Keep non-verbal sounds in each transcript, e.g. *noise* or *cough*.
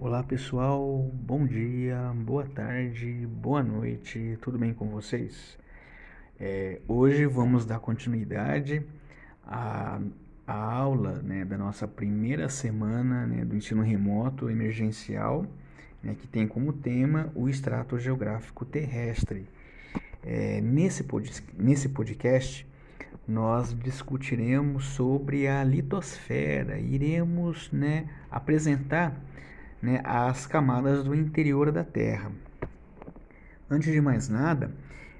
Olá pessoal, bom dia, boa tarde, boa noite, tudo bem com vocês? É, hoje vamos dar continuidade à, à aula né, da nossa primeira semana né, do ensino remoto emergencial, né, que tem como tema o extrato geográfico terrestre. É, nesse, pod, nesse podcast, nós discutiremos sobre a litosfera, iremos né, apresentar né, as camadas do interior da Terra. Antes de mais nada,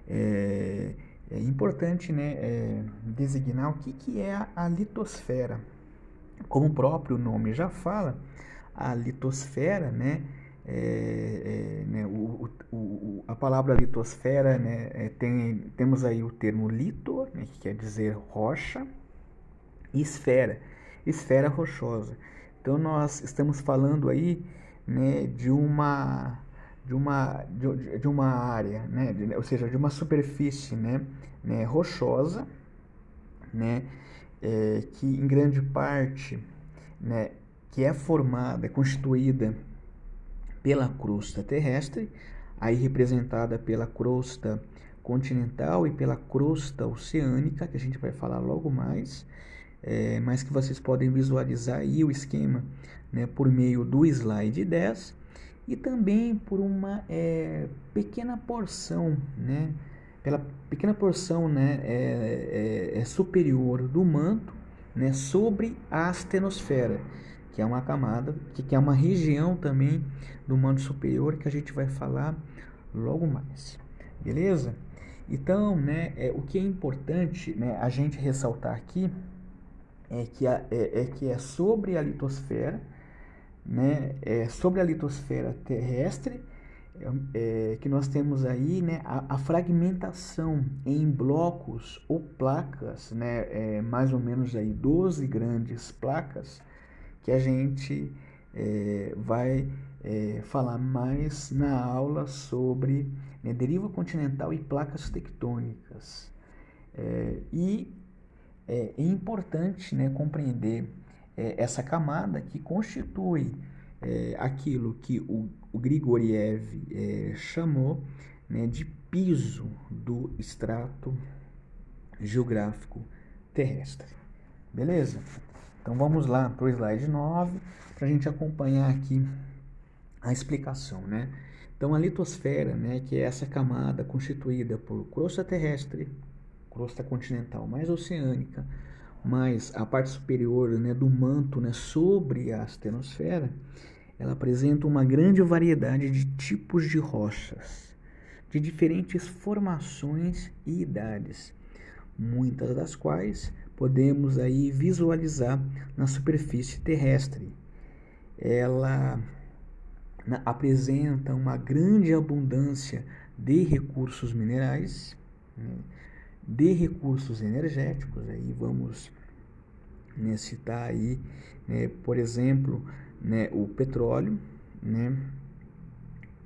é, é importante né, é, designar o que, que é a, litosfera. Como o próprio nome já fala, a litosfera, né, é, é, né, o, o, a palavra litosfera, né, é, tem, temos aí o termo litor, né, que quer dizer rocha, e esfera, esfera rochosa. Então nós estamos falando aí né, de uma de uma de, de uma área, né, de, ou seja, de uma superfície, né, né rochosa, né, é, que em grande parte, né, que é formada, é constituída pela crosta terrestre, aí representada pela crosta continental e pela crosta oceânica, que a gente vai falar logo mais, é, mas que vocês podem visualizar aí o esquema né, por meio do slide 10 e também por uma é, pequena porção, né, pela pequena porção né, é, é, é, superior do manto né, sobre a astenosfera, que é uma camada, que, que é uma região também do manto superior que a gente vai falar logo mais. Beleza? Então, né, é, o que é importante né, a gente ressaltar aqui é que, a, é, é, que é sobre a litosfera, né, é sobre a litosfera terrestre, é, é, que nós temos aí né, a, a, fragmentação em blocos ou placas, né, é, mais ou menos aí 12 grandes placas, que a gente é, vai é, falar mais na aula sobre né, deriva continental e placas tectônicas. E é, é importante né, compreender é, essa camada que constitui é, aquilo que o, o Grigoriev é, chamou né, de piso do extrato geográfico terrestre. Beleza? Então vamos lá para o slide 9 para a gente acompanhar aqui a explicação, né? Então a litosfera, né, que é essa camada constituída por crosta terrestre, crosta continental mais oceânica, mais a parte superior né, do manto né, sobre a astenosfera, ela apresenta uma grande variedade de tipos de rochas, de diferentes formações e idades, muitas das quais podemos aí visualizar na superfície terrestre. Ela apresenta uma grande abundância de recursos minerais, né, de recursos energéticos, aí vamos né, citar aí, né, por exemplo, né, o petróleo, né,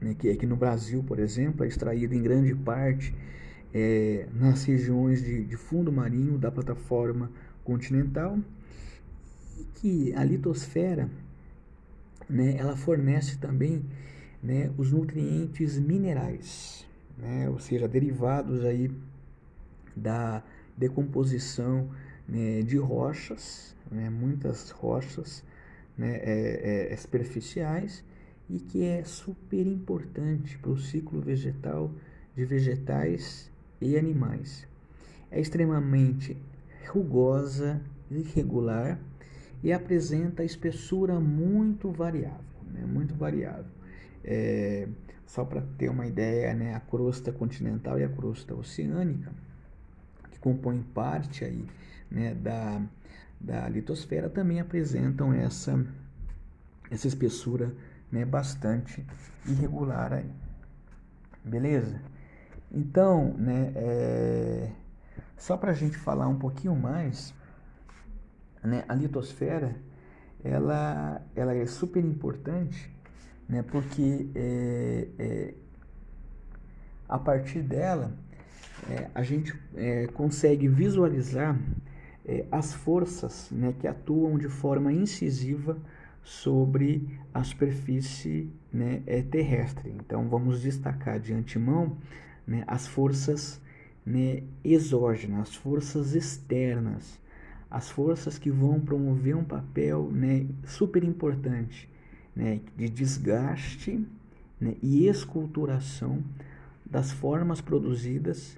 né, que aqui no Brasil, por exemplo, é extraído em grande parte é, nas regiões de, de fundo marinho da plataforma continental, e que a litosfera, né, ela fornece também né, os nutrientes minerais, né, ou seja, derivados aí da decomposição né, de rochas, né, muitas rochas né, é, é, superficiais e que é super importante para o ciclo vegetal de vegetais e animais. É extremamente rugosa, irregular e apresenta espessura muito variável, né, muito variável. É, só para ter uma ideia, né, a crosta continental e a crosta oceânica compõem parte aí, né, da, da litosfera também apresentam essa, essa espessura né, bastante irregular aí. Beleza? Então, né, é, só para a gente falar um pouquinho mais, né, a litosfera ela, ela é super importante né, porque é, é, a partir dela é, a gente é, consegue visualizar é, as forças né, que atuam de forma incisiva sobre a superfície né, é, terrestre. Então, vamos destacar de antemão né, as forças né, exógenas, as forças externas, as forças que vão promover um papel né, super importante né, de desgaste e esculturação das formas produzidas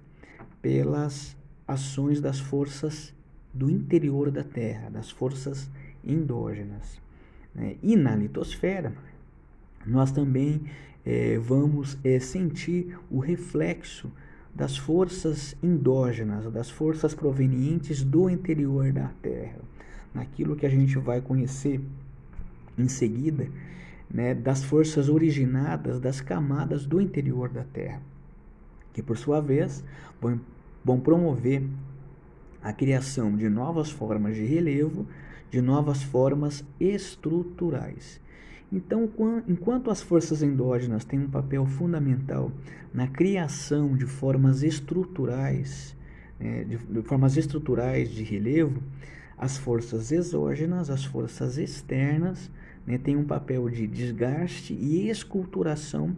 pelas ações das forças do interior da Terra, das forças endógenas. Né? E na litosfera, nós também é, vamos é, sentir o reflexo das forças endógenas, das forças provenientes do interior da Terra, naquilo que a gente vai conhecer em seguida, né, das forças originadas das camadas do interior da Terra, que por sua vez vão, vão promover a criação de novas formas de relevo, de novas formas estruturais. Então, enquanto as forças endógenas têm um papel fundamental na criação de formas estruturais, né, de, formas estruturais de relevo, as forças exógenas, as forças externas, né, têm um papel de desgaste e esculturação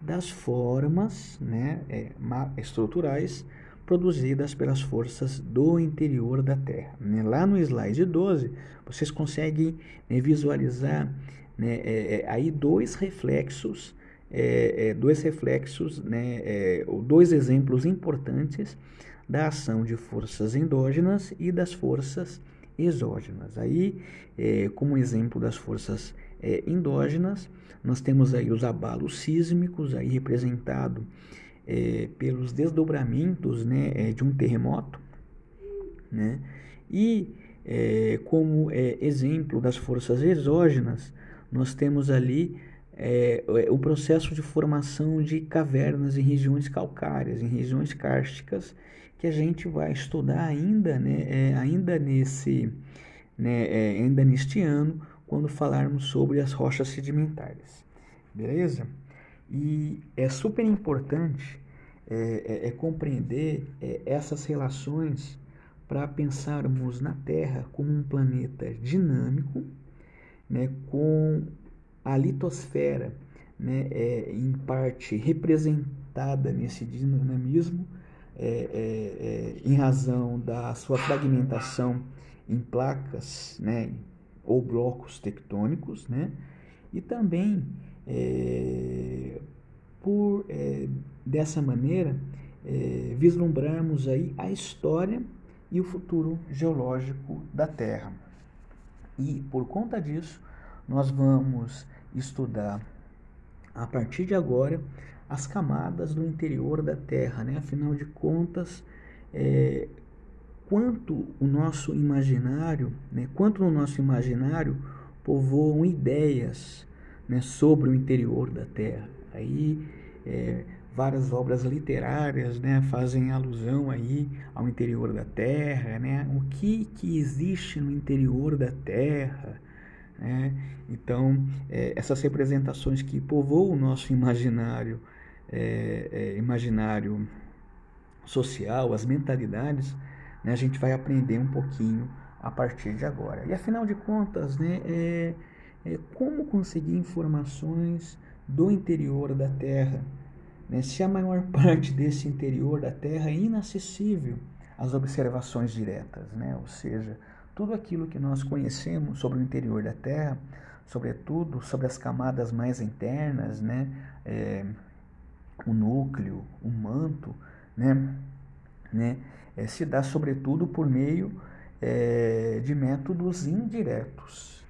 das formas né, é, estruturais produzidas pelas forças do interior da Terra. Né? Lá no slide 12, vocês conseguem né, visualizar né, é, é, aí dois reflexos, é, é dois reflexos, né, é, dois exemplos importantes da ação de forças endógenas e das forças exógenas. Aí, é, como exemplo das forças endógenas, nós temos aí os abalos sísmicos, aí representado é, pelos desdobramentos né, é, de um terremoto, né? e é, como é, exemplo das forças exógenas, nós temos ali é, o processo de formação de cavernas em regiões calcárias, em regiões kársticas, que a gente vai estudar ainda, né, é, ainda nesse, né, ainda neste ano, quando falarmos sobre as rochas sedimentares, beleza? E é super importante é, é, é compreender é, essas relações para pensarmos na Terra como um planeta dinâmico, né, com a litosfera né, é, em parte representada nesse dinamismo, é, é, é, em razão da sua fragmentação em placas né, ou blocos tectônicos, né, e também é, por é, dessa maneira é, vislumbrarmos aí a história e o futuro geológico da Terra. E por conta disso, nós vamos estudar a partir de agora as camadas do interior da Terra, né? Afinal de contas, é, quanto o nosso imaginário, né? Quanto no nosso imaginário povoam ideias né, sobre o interior da Terra. Aí é, várias obras literárias né, fazem alusão aí ao interior da Terra, né? O que, que existe no interior da Terra, né? Então, é, essas representações que povoam o nosso imaginário, é, é, imaginário social, as mentalidades, né, a gente vai aprender um pouquinho a partir de agora. E afinal de contas, né, é, é como conseguir informações do interior da Terra. Né? Se a maior *laughs* parte desse interior da Terra é inacessível às observações diretas, né? ou seja, tudo aquilo que nós conhecemos sobre o interior da Terra, sobretudo sobre as camadas mais internas, né? É, o núcleo, o manto, né? né? É, se dá sobretudo por meio é, de métodos indiretos,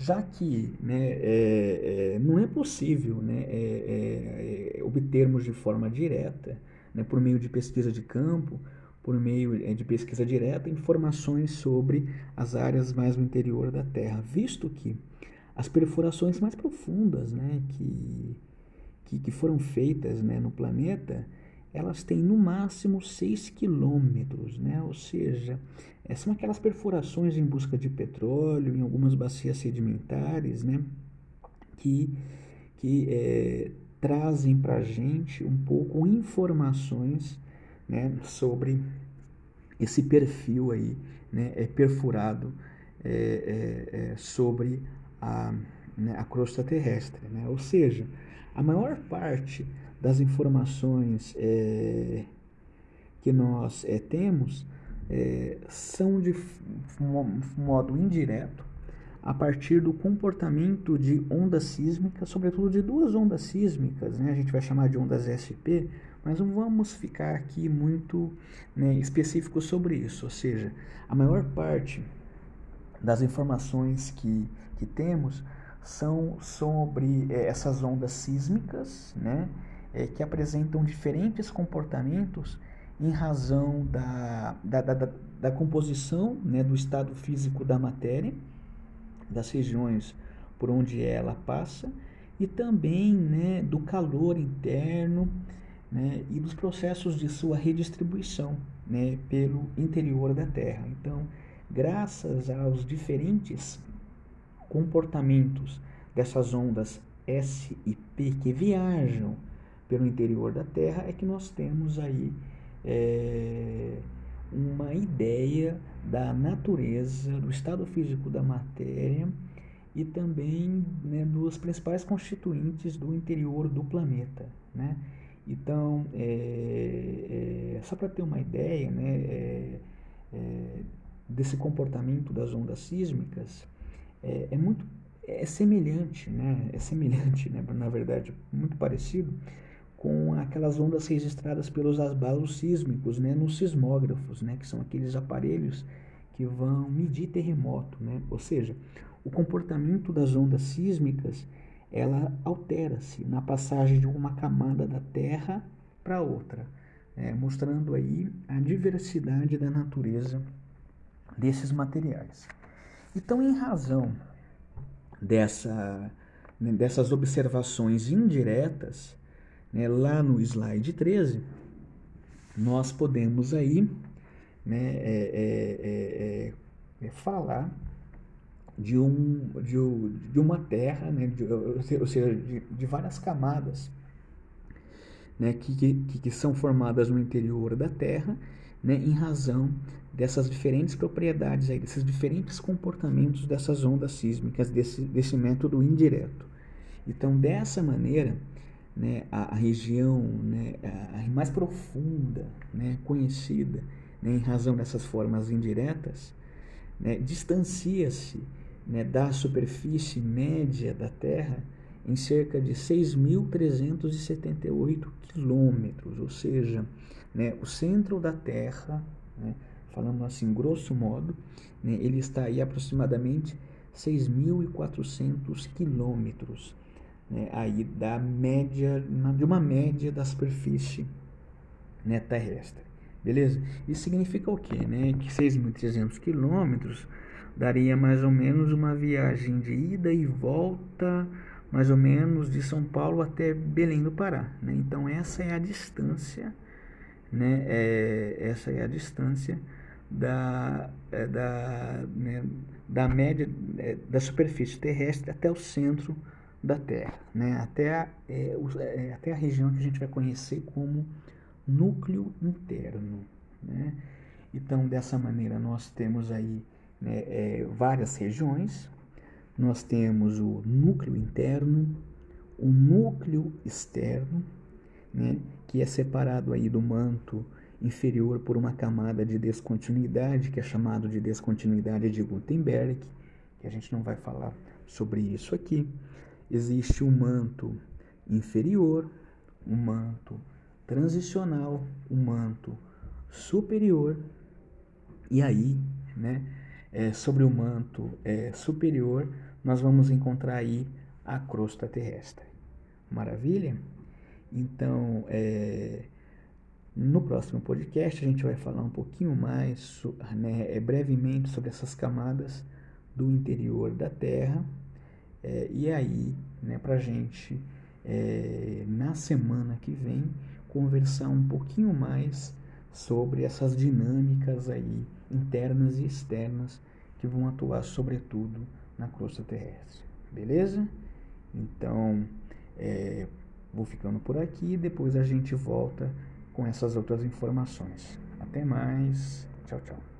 já que né, é, é, não é possível né, é, é, obtermos de forma direta, né, por meio de pesquisa de campo, por meio é, de pesquisa direta, informações sobre as áreas mais no interior da Terra, visto que as perfurações mais profundas né, que, que, que foram feitas né, no planeta, elas têm no máximo 6 quilômetros, né? ou seja, é, são aquelas perfurações em busca de petróleo em algumas bacias sedimentares, né? Que, que é, trazem para a gente um pouco informações né, sobre esse perfil aí, né, é perfurado é, é, sobre a, né, a crosta terrestre. Né? Ou seja, a maior parte das informações é, que nós é, temos é, são de modo indireto a partir do comportamento de ondas sísmicas, sobretudo de duas ondas sísmicas, né? a gente vai chamar de ondas SP, mas não vamos ficar aqui muito né, específico sobre isso, ou seja, a maior parte das informações que, que temos são sobre é, essas ondas sísmicas, né, é, que apresentam diferentes comportamentos em razão da, da, da, da composição né, do estado físico da matéria, das regiões por onde ela passa, e também né, do calor interno né, e dos processos de sua redistribuição né, pelo interior da Terra. Então, graças aos diferentes comportamentos dessas ondas S e P que viajam pelo interior da Terra, é que nós temos aí é, uma ideia da natureza, do estado físico da matéria e também né, dos principais constituintes do interior do planeta. Né? Então, é, é, só para ter uma ideia né, é, é, desse comportamento das ondas sísmicas, é, é muito é semelhante, né? É semelhante, né? Na verdade, muito parecido com aquelas ondas registradas pelos abalos sísmicos, né, nos sismógrafos, né, que são aqueles aparelhos que vão medir terremoto, né? Ou seja, o comportamento das ondas sísmicas, ela altera-se na passagem de uma camada da Terra para outra, né, mostrando aí a diversidade da natureza desses materiais. Então, em razão dessa, né, dessas observações indiretas, né, lá no slide 13, nós podemos aí né, é, é, é, é falar de, um, de, de uma terra, né, de, ou seja, de, de várias camadas né, que, que, que são formadas no interior da Terra, né, em razão dessas diferentes propriedades, aí, desses diferentes comportamentos dessas ondas sísmicas, desse, desse método indireto. Então, dessa maneira, né, a, a região né, a, mais profunda, né, conhecida, né, em razão dessas formas indiretas, né, distancia-se né, da superfície média da Terra em cerca de 6.378 quilômetros, ou seja, né, o centro da Terra, né, falando assim grosso modo, né, ele está aí aproximadamente 6.400 quilômetros né, aí da média, de uma média da superfície né, terrestre. Beleza? Isso significa o quê? Né? Que 6.300 quilômetros daria mais ou menos uma viagem de ida e volta, mais ou menos de São Paulo até Belém do Pará. Né? Então essa é a distância, né? É, essa é a distância da, é, da, né, da média é, da superfície terrestre até o centro da Terra, né? até, a, é, é, até a região que a gente vai conhecer como núcleo interno. Né? Então, dessa maneira, nós temos aí né, é, várias regiões, nós temos o núcleo interno, o núcleo externo, né, que é separado aí do manto inferior por uma camada de descontinuidade, que é chamado de descontinuidade de Gutenberg, que a gente não vai falar sobre isso aqui existe um manto inferior, um manto transicional, um manto superior, e aí, né, é, sobre o manto é, superior, nós vamos encontrar aí a crosta terrestre. Maravilha? Então, é, no próximo podcast, a gente vai falar um pouquinho mais, né, é, brevemente, sobre essas camadas do interior da Terra é, e aí, né, para a gente, é, na semana que vem, conversar um pouquinho mais sobre essas dinâmicas aí internas e externas que vão atuar sobretudo na crosta terrestre. Beleza? Então, é, vou ficando por aqui, depois a gente volta com essas outras informações. Até mais. Tchau, tchau.